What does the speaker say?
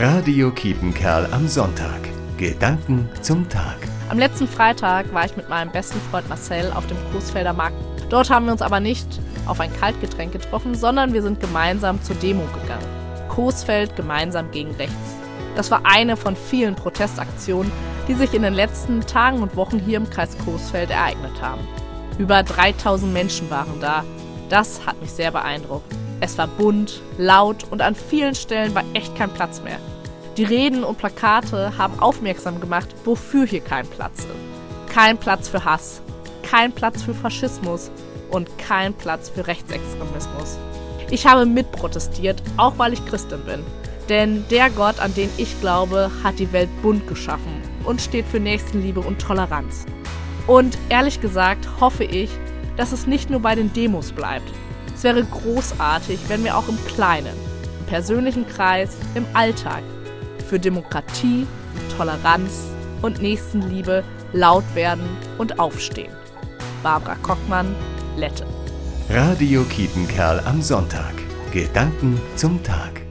Radio Kiepenkerl am Sonntag. Gedanken zum Tag. Am letzten Freitag war ich mit meinem besten Freund Marcel auf dem Coesfelder Markt. Dort haben wir uns aber nicht auf ein Kaltgetränk getroffen, sondern wir sind gemeinsam zur Demo gegangen. Coesfeld gemeinsam gegen rechts. Das war eine von vielen Protestaktionen, die sich in den letzten Tagen und Wochen hier im Kreis Coesfeld ereignet haben. Über 3000 Menschen waren da. Das hat mich sehr beeindruckt. Es war bunt, laut und an vielen Stellen war echt kein Platz mehr. Die Reden und Plakate haben aufmerksam gemacht, wofür hier kein Platz ist. Kein Platz für Hass, kein Platz für Faschismus und kein Platz für Rechtsextremismus. Ich habe mitprotestiert, auch weil ich Christin bin. Denn der Gott, an den ich glaube, hat die Welt bunt geschaffen und steht für Nächstenliebe und Toleranz. Und ehrlich gesagt hoffe ich, dass es nicht nur bei den Demos bleibt, es wäre großartig, wenn wir auch im kleinen, im persönlichen Kreis, im Alltag für Demokratie, Toleranz und Nächstenliebe laut werden und aufstehen. Barbara Kockmann, Lette. Radio Kiepenkerl am Sonntag. Gedanken zum Tag.